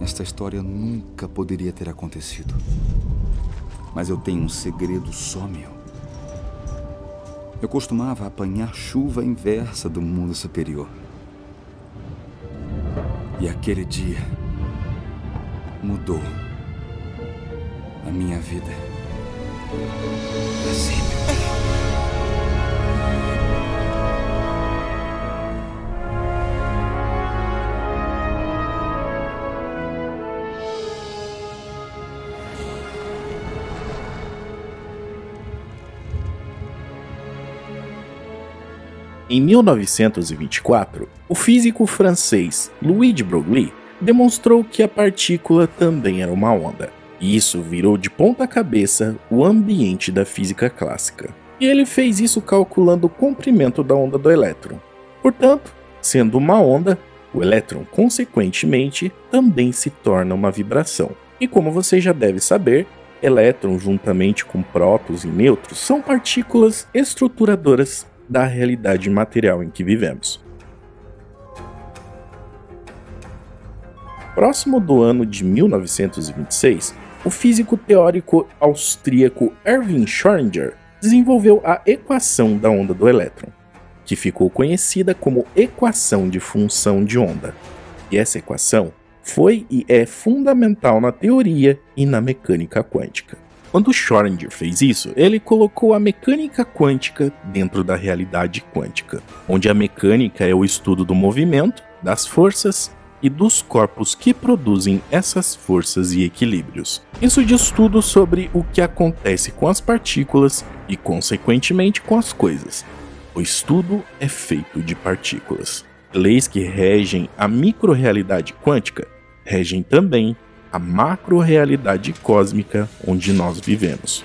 Esta história nunca poderia ter acontecido. Mas eu tenho um segredo só meu. Eu costumava apanhar chuva inversa do mundo superior. E aquele dia mudou a minha vida. Assim. Em 1924, o físico francês Louis de Broglie demonstrou que a partícula também era uma onda. E isso virou de ponta cabeça o ambiente da física clássica. E ele fez isso calculando o comprimento da onda do elétron. Portanto, sendo uma onda, o elétron, consequentemente, também se torna uma vibração. E como você já deve saber, elétrons, juntamente com prótons e nêutrons, são partículas estruturadoras da realidade material em que vivemos. Próximo do ano de 1926, o físico teórico austríaco Erwin Schrödinger desenvolveu a equação da onda do elétron, que ficou conhecida como equação de função de onda. E essa equação foi e é fundamental na teoria e na mecânica quântica. Quando Schrödinger fez isso, ele colocou a mecânica quântica dentro da realidade quântica, onde a mecânica é o estudo do movimento, das forças e dos corpos que produzem essas forças e equilíbrios. Isso diz tudo sobre o que acontece com as partículas e, consequentemente, com as coisas. O estudo é feito de partículas. Leis que regem a microrealidade quântica regem também a macro-realidade cósmica onde nós vivemos.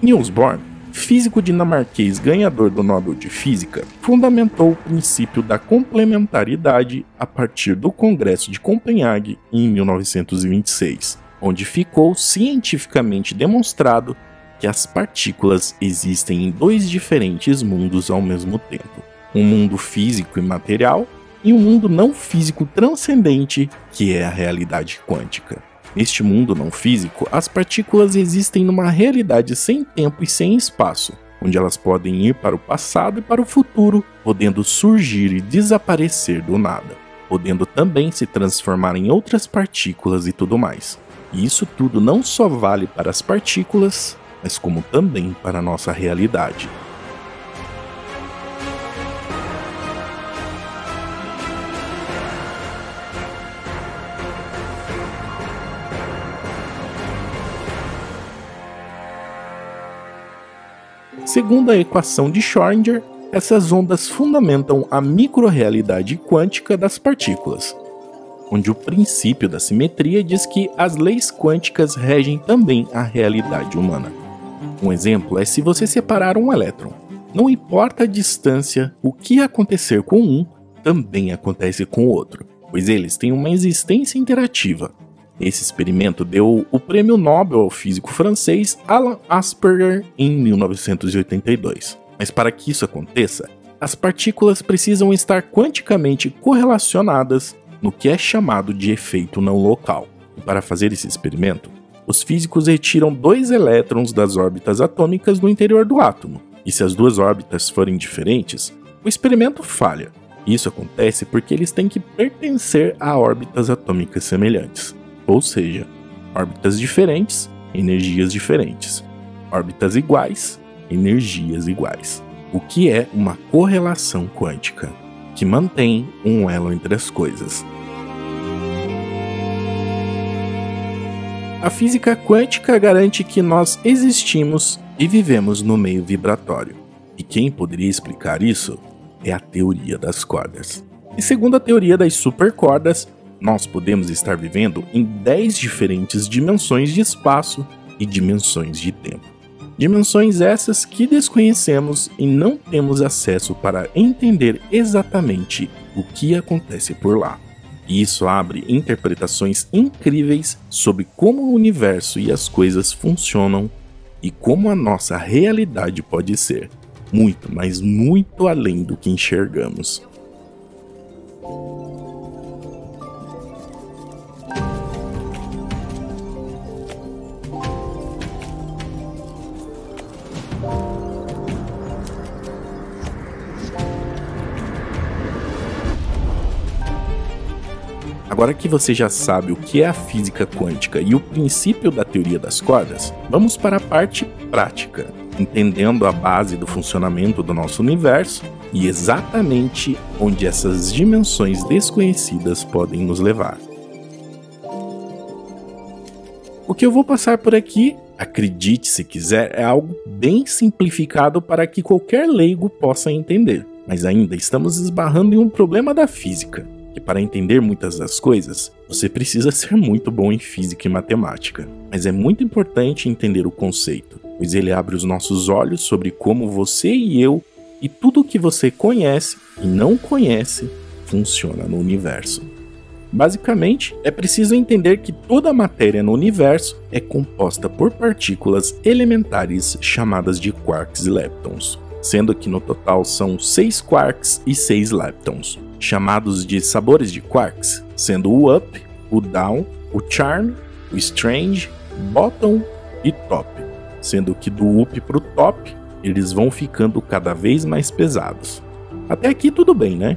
Niels Bohr, físico dinamarquês ganhador do Nobel de Física, fundamentou o princípio da complementaridade a partir do Congresso de Copenhague em 1926, onde ficou cientificamente demonstrado que as partículas existem em dois diferentes mundos ao mesmo tempo um mundo físico e material e um mundo não físico transcendente, que é a realidade quântica. Neste mundo não físico, as partículas existem numa realidade sem tempo e sem espaço, onde elas podem ir para o passado e para o futuro, podendo surgir e desaparecer do nada, podendo também se transformar em outras partículas e tudo mais. E isso tudo não só vale para as partículas, mas como também para a nossa realidade. Segundo a equação de Schrödinger, essas ondas fundamentam a microrealidade quântica das partículas, onde o princípio da simetria diz que as leis quânticas regem também a realidade humana. Um exemplo é se você separar um elétron. Não importa a distância, o que acontecer com um também acontece com o outro, pois eles têm uma existência interativa, esse experimento deu o prêmio Nobel ao físico francês Alan Asperger em 1982. Mas para que isso aconteça, as partículas precisam estar quanticamente correlacionadas no que é chamado de efeito não local. E para fazer esse experimento, os físicos retiram dois elétrons das órbitas atômicas no interior do átomo. E se as duas órbitas forem diferentes, o experimento falha. Isso acontece porque eles têm que pertencer a órbitas atômicas semelhantes ou seja, órbitas diferentes, energias diferentes. Órbitas iguais, energias iguais. O que é uma correlação quântica, que mantém um elo entre as coisas. A física quântica garante que nós existimos e vivemos no meio vibratório. E quem poderia explicar isso é a teoria das cordas. E segundo a teoria das supercordas, nós podemos estar vivendo em 10 diferentes dimensões de espaço e dimensões de tempo. Dimensões essas que desconhecemos e não temos acesso para entender exatamente o que acontece por lá. E isso abre interpretações incríveis sobre como o universo e as coisas funcionam e como a nossa realidade pode ser. muito, mas muito além do que enxergamos. Agora que você já sabe o que é a física quântica e o princípio da teoria das cordas, vamos para a parte prática, entendendo a base do funcionamento do nosso universo e exatamente onde essas dimensões desconhecidas podem nos levar. O que eu vou passar por aqui, acredite se quiser, é algo bem simplificado para que qualquer leigo possa entender, mas ainda estamos esbarrando em um problema da física que para entender muitas das coisas, você precisa ser muito bom em física e matemática. Mas é muito importante entender o conceito, pois ele abre os nossos olhos sobre como você e eu e tudo o que você conhece e não conhece funciona no universo. Basicamente, é preciso entender que toda a matéria no universo é composta por partículas elementares chamadas de quarks e leptons, sendo que no total são 6 quarks e 6 leptons chamados de sabores de quarks, sendo o up, o down, o charm, o strange, bottom e top, sendo que do up para o top eles vão ficando cada vez mais pesados. Até aqui tudo bem, né?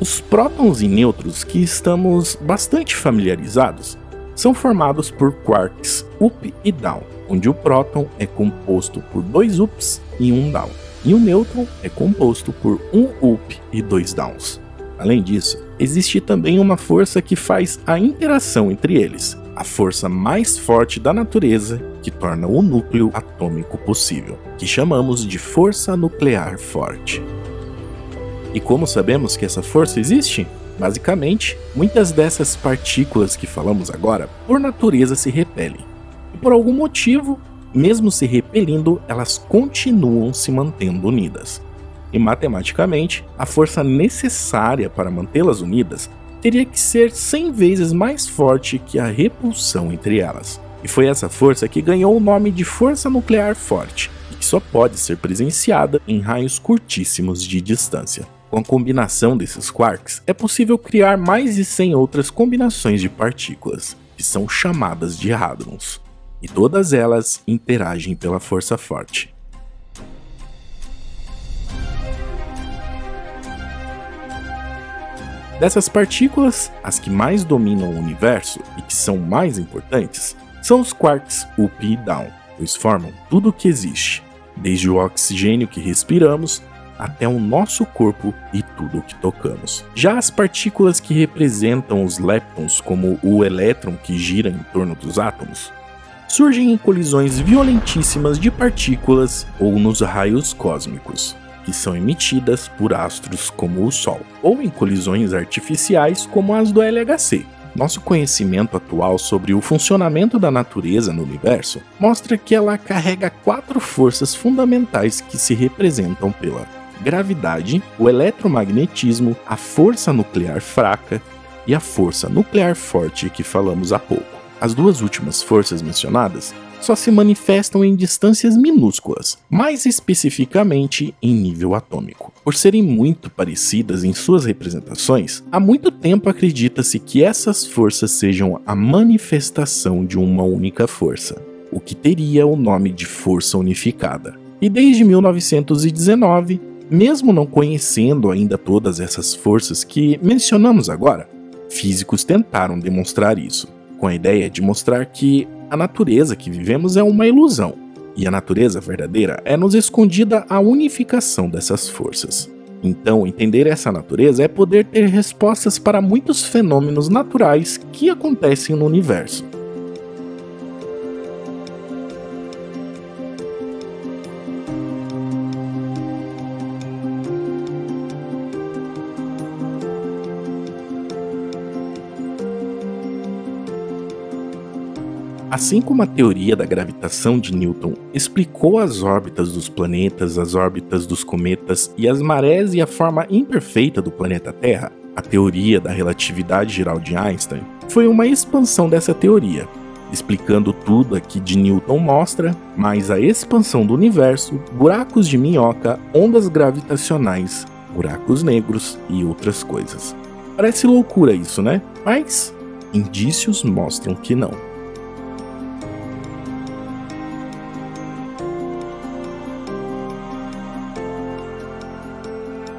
Os prótons e nêutrons que estamos bastante familiarizados são formados por quarks up e down, onde o próton é composto por dois ups e um down e o nêutron é composto por um up e dois downs. Além disso, existe também uma força que faz a interação entre eles, a força mais forte da natureza que torna o núcleo atômico possível, que chamamos de força nuclear forte. E como sabemos que essa força existe? Basicamente, muitas dessas partículas que falamos agora, por natureza, se repelem. E por algum motivo, mesmo se repelindo, elas continuam se mantendo unidas. E matematicamente, a força necessária para mantê-las unidas teria que ser 100 vezes mais forte que a repulsão entre elas. E foi essa força que ganhou o nome de força nuclear forte, e que só pode ser presenciada em raios curtíssimos de distância. Com a combinação desses quarks, é possível criar mais de 100 outras combinações de partículas, que são chamadas de hadrons e todas elas interagem pela força forte. Dessas partículas, as que mais dominam o universo e que são mais importantes são os quarks up e down, pois formam tudo o que existe, desde o oxigênio que respiramos até o nosso corpo e tudo o que tocamos. Já as partículas que representam os leptons, como o elétron que gira em torno dos átomos, surgem em colisões violentíssimas de partículas ou nos raios cósmicos, que são emitidas por astros como o Sol, ou em colisões artificiais como as do LHC. Nosso conhecimento atual sobre o funcionamento da natureza no universo mostra que ela carrega quatro forças fundamentais que se representam pela gravidade, o eletromagnetismo, a força nuclear fraca e a força nuclear forte que falamos há pouco. As duas últimas forças mencionadas só se manifestam em distâncias minúsculas, mais especificamente em nível atômico. Por serem muito parecidas em suas representações, há muito tempo acredita-se que essas forças sejam a manifestação de uma única força, o que teria o nome de força unificada. E desde 1919, mesmo não conhecendo ainda todas essas forças que mencionamos agora, físicos tentaram demonstrar isso com a ideia de mostrar que a natureza que vivemos é uma ilusão, e a natureza verdadeira é nos escondida a unificação dessas forças. Então, entender essa natureza é poder ter respostas para muitos fenômenos naturais que acontecem no universo. Assim como a teoria da gravitação de Newton explicou as órbitas dos planetas, as órbitas dos cometas e as marés e a forma imperfeita do planeta Terra, a teoria da relatividade geral de Einstein foi uma expansão dessa teoria. explicando tudo aqui de Newton mostra, mais a expansão do universo, buracos de minhoca, ondas gravitacionais, buracos negros e outras coisas. Parece loucura isso, né? Mas indícios mostram que não.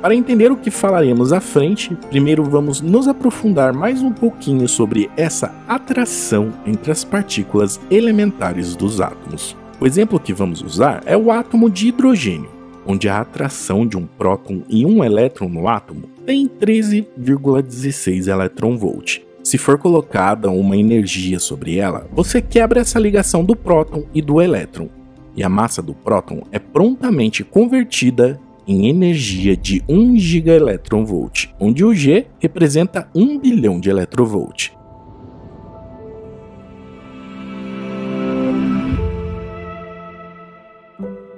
Para entender o que falaremos à frente, primeiro vamos nos aprofundar mais um pouquinho sobre essa atração entre as partículas elementares dos átomos. O exemplo que vamos usar é o átomo de hidrogênio, onde a atração de um próton e um elétron no átomo tem 13,16 elétron-volt. Se for colocada uma energia sobre ela, você quebra essa ligação do próton e do elétron, e a massa do próton é prontamente convertida em energia de 1 gigaelectronvolt, onde o G representa 1 bilhão de eletronvolt.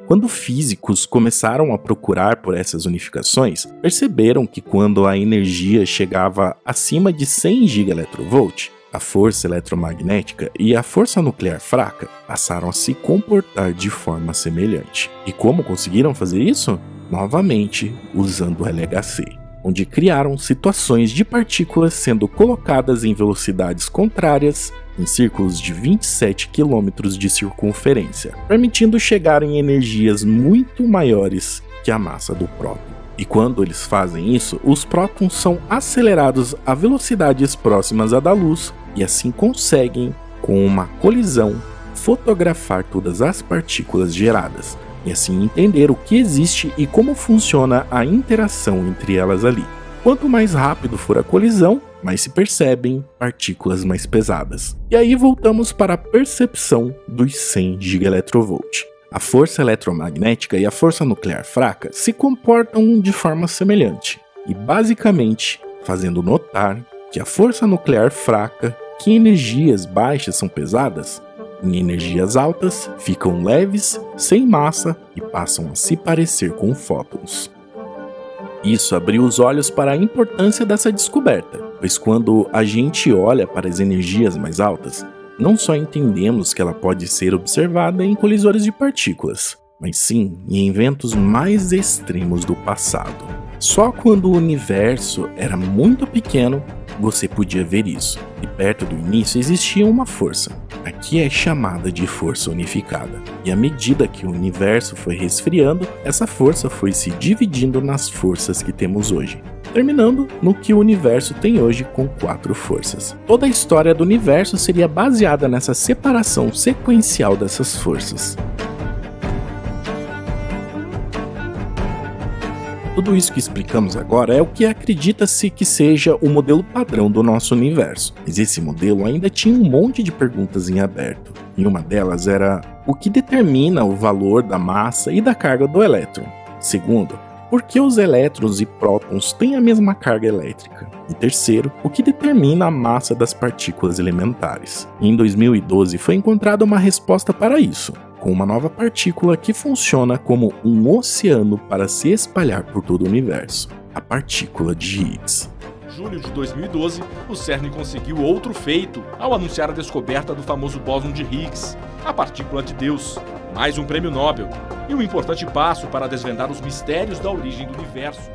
Quando físicos começaram a procurar por essas unificações, perceberam que quando a energia chegava acima de 100 GeV, a força eletromagnética e a força nuclear fraca passaram a se comportar de forma semelhante. E como conseguiram fazer isso? Novamente usando o LHC, onde criaram situações de partículas sendo colocadas em velocidades contrárias em círculos de 27 km de circunferência, permitindo chegar em energias muito maiores que a massa do próton. E quando eles fazem isso, os prótons são acelerados a velocidades próximas à da luz e assim conseguem, com uma colisão, fotografar todas as partículas geradas, e assim entender o que existe e como funciona a interação entre elas ali. Quanto mais rápido for a colisão, mais se percebem partículas mais pesadas. E aí voltamos para a percepção dos 100 GeV. A força eletromagnética e a força nuclear fraca se comportam de forma semelhante, e basicamente fazendo notar que a força nuclear fraca, que energias baixas são pesadas, em energias altas, ficam leves, sem massa e passam a se parecer com fótons. Isso abriu os olhos para a importância dessa descoberta, pois quando a gente olha para as energias mais altas, não só entendemos que ela pode ser observada em colisores de partículas, mas sim em eventos mais extremos do passado. Só quando o universo era muito pequeno você podia ver isso, e perto do início existia uma força. Aqui é chamada de força unificada. E à medida que o universo foi resfriando, essa força foi se dividindo nas forças que temos hoje, terminando no que o universo tem hoje com quatro forças. Toda a história do universo seria baseada nessa separação sequencial dessas forças. Tudo isso que explicamos agora é o que acredita-se que seja o modelo padrão do nosso universo, mas esse modelo ainda tinha um monte de perguntas em aberto. E uma delas era o que determina o valor da massa e da carga do elétron. Segundo, por que os elétrons e prótons têm a mesma carga elétrica? E terceiro, o que determina a massa das partículas elementares? em 2012 foi encontrada uma resposta para isso com uma nova partícula que funciona como um oceano para se espalhar por todo o universo a partícula de Higgs. Julho de 2012, o CERN conseguiu outro feito ao anunciar a descoberta do famoso bóson de Higgs, a partícula de Deus. Mais um prêmio Nobel e um importante passo para desvendar os mistérios da origem do universo.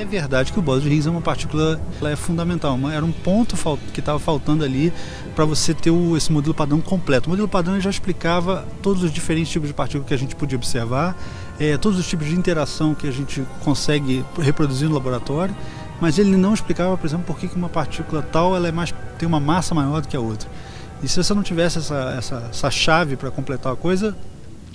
É verdade que o bóson de Higgs é uma partícula é fundamental, era um ponto que estava faltando ali para você ter o, esse modelo padrão completo. O modelo padrão já explicava todos os diferentes tipos de partículas que a gente podia observar, é, todos os tipos de interação que a gente consegue reproduzir no laboratório, mas ele não explicava, por exemplo, por que uma partícula tal ela é mais, tem uma massa maior do que a outra. E se você não tivesse essa, essa, essa chave para completar a coisa,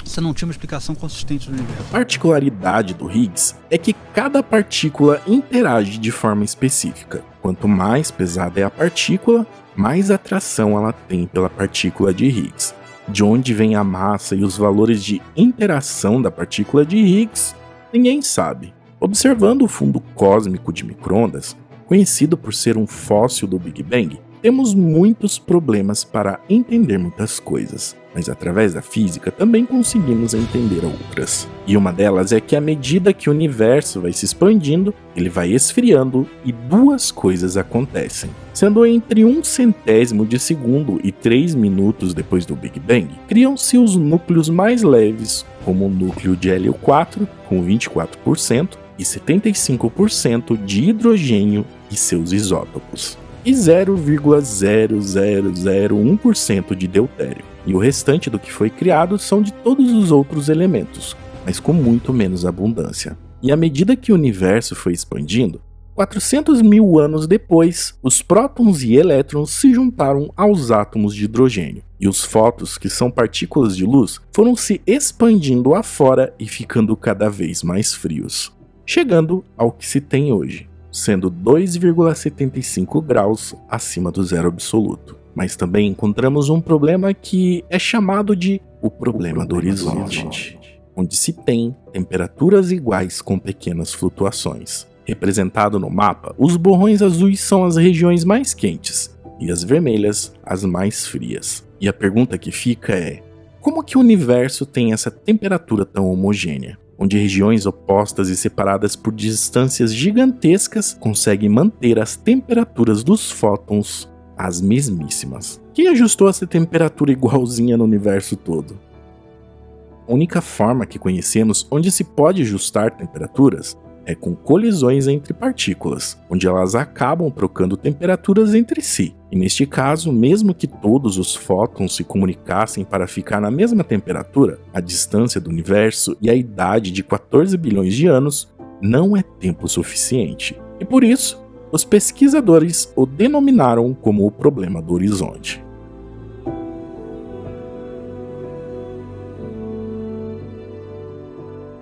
você não tinha uma explicação consistente do universo. A particularidade do Higgs é que cada partícula interage de forma específica. Quanto mais pesada é a partícula, mais atração ela tem pela partícula de Higgs. De onde vem a massa e os valores de interação da partícula de Higgs, ninguém sabe. Observando o fundo cósmico de microondas, conhecido por ser um fóssil do Big Bang, temos muitos problemas para entender muitas coisas mas através da física também conseguimos entender outras. E uma delas é que à medida que o universo vai se expandindo, ele vai esfriando e duas coisas acontecem. Sendo entre um centésimo de segundo e três minutos depois do Big Bang, criam-se os núcleos mais leves, como o núcleo de hélio 4, com 24%, e 75% de hidrogênio e seus isótopos, e 0,0001% de deutério e o restante do que foi criado são de todos os outros elementos, mas com muito menos abundância. E à medida que o universo foi expandindo, 400 mil anos depois, os prótons e elétrons se juntaram aos átomos de hidrogênio, e os fótons, que são partículas de luz, foram se expandindo afora e ficando cada vez mais frios, chegando ao que se tem hoje, sendo 2,75 graus acima do zero absoluto mas também encontramos um problema que é chamado de o problema do horizonte, onde se tem temperaturas iguais com pequenas flutuações. Representado no mapa, os borrões azuis são as regiões mais quentes e as vermelhas as mais frias. E a pergunta que fica é: como que o universo tem essa temperatura tão homogênea? Onde regiões opostas e separadas por distâncias gigantescas conseguem manter as temperaturas dos fótons as mesmíssimas. Quem ajustou essa temperatura igualzinha no universo todo? A única forma que conhecemos onde se pode ajustar temperaturas é com colisões entre partículas, onde elas acabam trocando temperaturas entre si. E neste caso, mesmo que todos os fótons se comunicassem para ficar na mesma temperatura, a distância do universo e a idade de 14 bilhões de anos não é tempo suficiente. E por isso, os pesquisadores o denominaram como o problema do horizonte.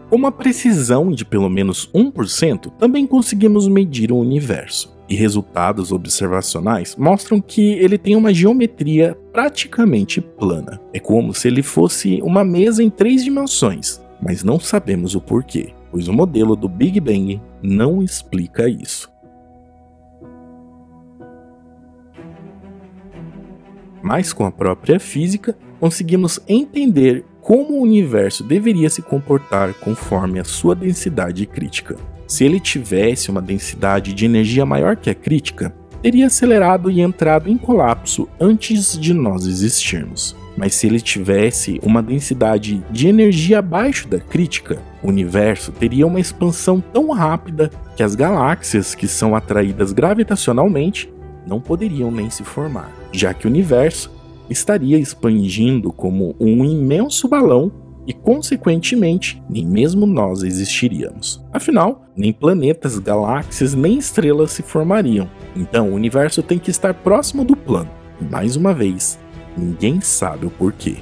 Com uma precisão de pelo menos 1%, também conseguimos medir o universo, e resultados observacionais mostram que ele tem uma geometria praticamente plana. É como se ele fosse uma mesa em três dimensões, mas não sabemos o porquê, pois o modelo do Big Bang não explica isso. mas com a própria física, conseguimos entender como o universo deveria se comportar conforme a sua densidade crítica. Se ele tivesse uma densidade de energia maior que a crítica, teria acelerado e entrado em colapso antes de nós existirmos. Mas se ele tivesse uma densidade de energia abaixo da crítica, o universo teria uma expansão tão rápida que as galáxias que são atraídas gravitacionalmente não poderiam nem se formar, já que o universo estaria expandindo como um imenso balão e, consequentemente, nem mesmo nós existiríamos. Afinal, nem planetas, galáxias nem estrelas se formariam. Então, o universo tem que estar próximo do plano. E, mais uma vez, ninguém sabe o porquê.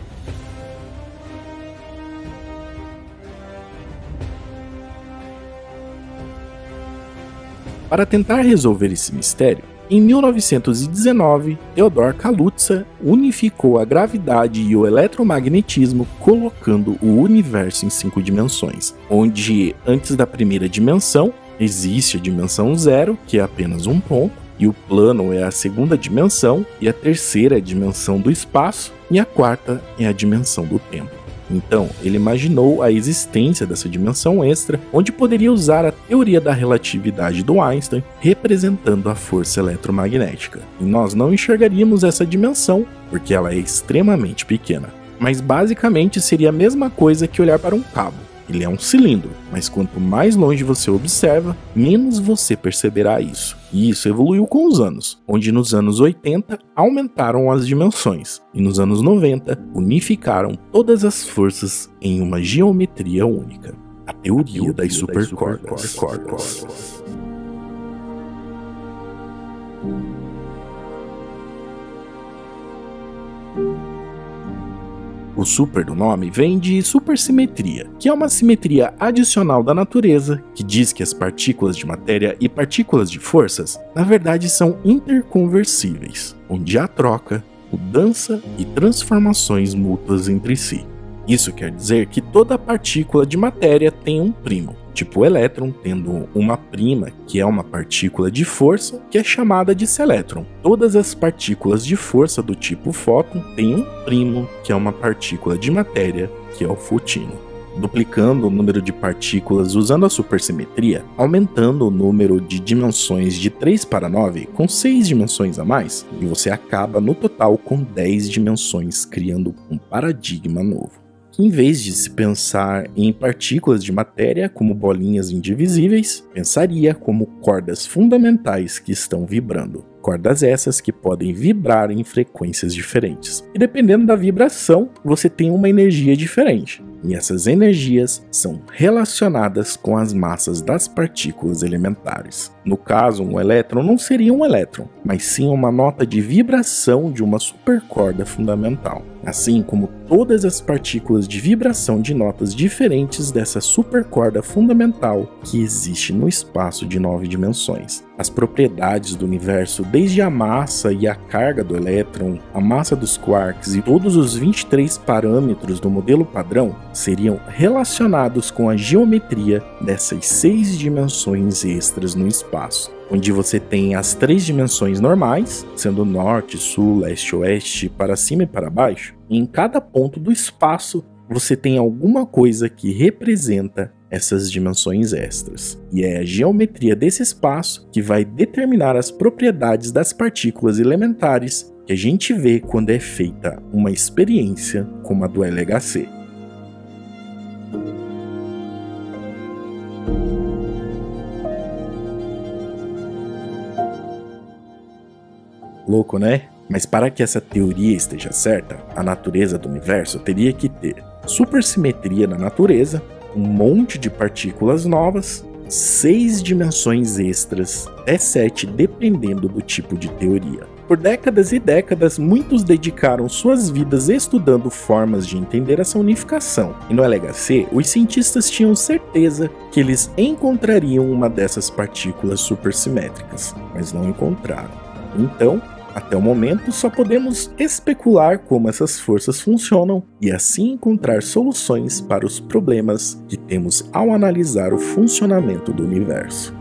Para tentar resolver esse mistério, em 1919, Theodor Kaluza unificou a gravidade e o eletromagnetismo, colocando o universo em cinco dimensões, onde antes da primeira dimensão existe a dimensão zero, que é apenas um ponto, e o plano é a segunda dimensão, e a terceira é a dimensão do espaço, e a quarta é a dimensão do tempo. Então, ele imaginou a existência dessa dimensão extra, onde poderia usar a teoria da relatividade do Einstein, representando a força eletromagnética. E nós não enxergaríamos essa dimensão, porque ela é extremamente pequena. Mas basicamente seria a mesma coisa que olhar para um cabo. Ele é um cilindro, mas quanto mais longe você observa, menos você perceberá isso. E isso evoluiu com os anos, onde nos anos 80 aumentaram as dimensões e nos anos 90 unificaram todas as forças em uma geometria única. A teoria das supercordas. O super do nome vem de supersimetria, que é uma simetria adicional da natureza que diz que as partículas de matéria e partículas de forças, na verdade, são interconversíveis, onde há troca, mudança e transformações mútuas entre si. Isso quer dizer que toda partícula de matéria tem um primo, tipo elétron tendo uma prima, que é uma partícula de força, que é chamada de selétron. Todas as partículas de força do tipo fóton têm um primo, que é uma partícula de matéria, que é o fotino duplicando o número de partículas usando a supersimetria, aumentando o número de dimensões de 3 para 9 com 6 dimensões a mais, e você acaba no total com 10 dimensões, criando um paradigma novo. Que em vez de se pensar em partículas de matéria como bolinhas indivisíveis, pensaria como cordas fundamentais que estão vibrando. Cordas essas que podem vibrar em frequências diferentes. E dependendo da vibração, você tem uma energia diferente e essas energias são relacionadas com as massas das partículas elementares. No caso, um elétron não seria um elétron, mas sim uma nota de vibração de uma supercorda fundamental, assim como todas as partículas de vibração de notas diferentes dessa supercorda fundamental que existe no espaço de nove dimensões. As propriedades do universo, desde a massa e a carga do elétron, a massa dos quarks e todos os 23 parâmetros do modelo padrão, seriam relacionados com a geometria dessas seis dimensões extras no espaço, onde você tem as três dimensões normais, sendo norte, sul, leste, oeste, para cima e para baixo. E em cada ponto do espaço você tem alguma coisa que representa essas dimensões extras. E é a geometria desse espaço que vai determinar as propriedades das partículas elementares que a gente vê quando é feita uma experiência como a do LHC. Louco, né? Mas para que essa teoria esteja certa, a natureza do universo teria que ter supersimetria na natureza, um monte de partículas novas, seis dimensões extras, até sete dependendo do tipo de teoria. Por décadas e décadas, muitos dedicaram suas vidas estudando formas de entender essa unificação, e no LHC, os cientistas tinham certeza que eles encontrariam uma dessas partículas supersimétricas, mas não encontraram. Então, até o momento, só podemos especular como essas forças funcionam e assim encontrar soluções para os problemas que temos ao analisar o funcionamento do universo.